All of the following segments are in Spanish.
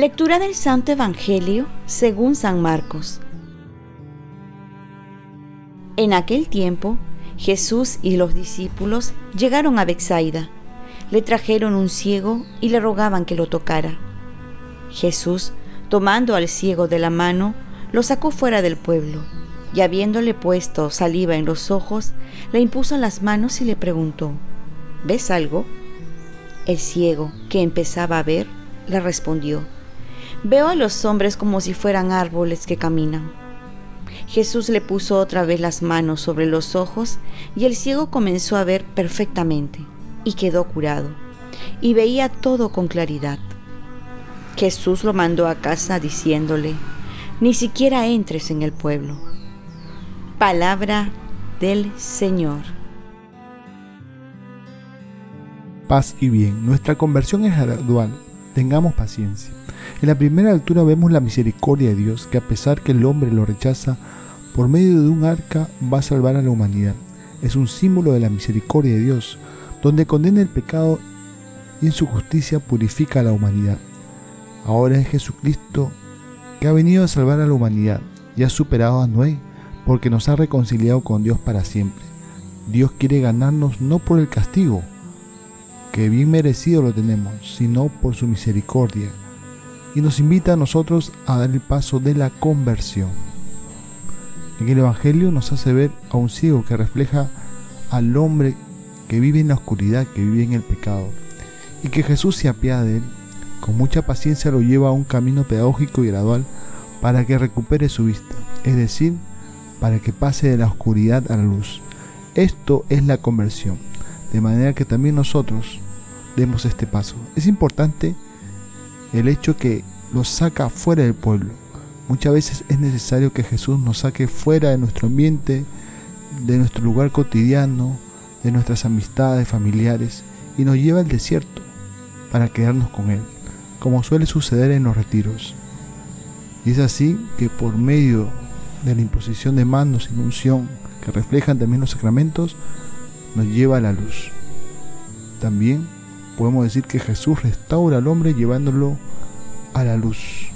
Lectura del Santo Evangelio según San Marcos. En aquel tiempo, Jesús y los discípulos llegaron a Bethsaida. Le trajeron un ciego y le rogaban que lo tocara. Jesús, tomando al ciego de la mano, lo sacó fuera del pueblo, y habiéndole puesto saliva en los ojos, le impuso las manos y le preguntó, ¿Ves algo? El ciego, que empezaba a ver, le respondió, Veo a los hombres como si fueran árboles que caminan. Jesús le puso otra vez las manos sobre los ojos y el ciego comenzó a ver perfectamente y quedó curado y veía todo con claridad. Jesús lo mandó a casa diciéndole, ni siquiera entres en el pueblo. Palabra del Señor. Paz y bien, nuestra conversión es gradual, tengamos paciencia. En la primera altura vemos la misericordia de Dios, que a pesar que el hombre lo rechaza, por medio de un arca va a salvar a la humanidad. Es un símbolo de la misericordia de Dios, donde condena el pecado y en su justicia purifica a la humanidad. Ahora es Jesucristo que ha venido a salvar a la humanidad y ha superado a Noé, porque nos ha reconciliado con Dios para siempre. Dios quiere ganarnos no por el castigo, que bien merecido lo tenemos, sino por su misericordia y nos invita a nosotros a dar el paso de la conversión. En el Evangelio nos hace ver a un ciego que refleja al hombre que vive en la oscuridad, que vive en el pecado, y que Jesús se apiada de él, con mucha paciencia lo lleva a un camino pedagógico y gradual para que recupere su vista, es decir, para que pase de la oscuridad a la luz. Esto es la conversión, de manera que también nosotros demos este paso. Es importante el hecho que nos saca fuera del pueblo. Muchas veces es necesario que Jesús nos saque fuera de nuestro ambiente, de nuestro lugar cotidiano, de nuestras amistades familiares y nos lleva al desierto para quedarnos con Él, como suele suceder en los retiros. Y es así que por medio de la imposición de manos y unción que reflejan también los sacramentos, nos lleva a la luz. También podemos decir que Jesús restaura al hombre llevándolo a la luz.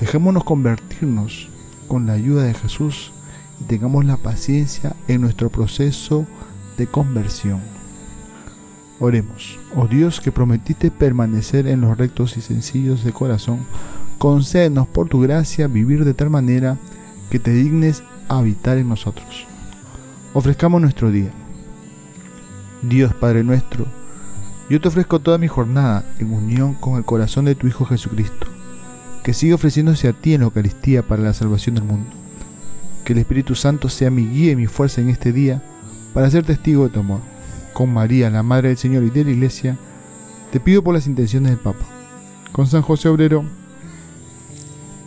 Dejémonos convertirnos con la ayuda de Jesús y tengamos la paciencia en nuestro proceso de conversión. Oremos, oh Dios que prometiste permanecer en los rectos y sencillos de corazón, concédenos por tu gracia vivir de tal manera que te dignes habitar en nosotros. Ofrezcamos nuestro día. Dios Padre nuestro, yo te ofrezco toda mi jornada en unión con el corazón de tu Hijo Jesucristo, que sigue ofreciéndose a ti en la Eucaristía para la salvación del mundo. Que el Espíritu Santo sea mi guía y mi fuerza en este día para ser testigo de tu amor. Con María, la Madre del Señor y de la Iglesia, te pido por las intenciones del Papa. Con San José Obrero,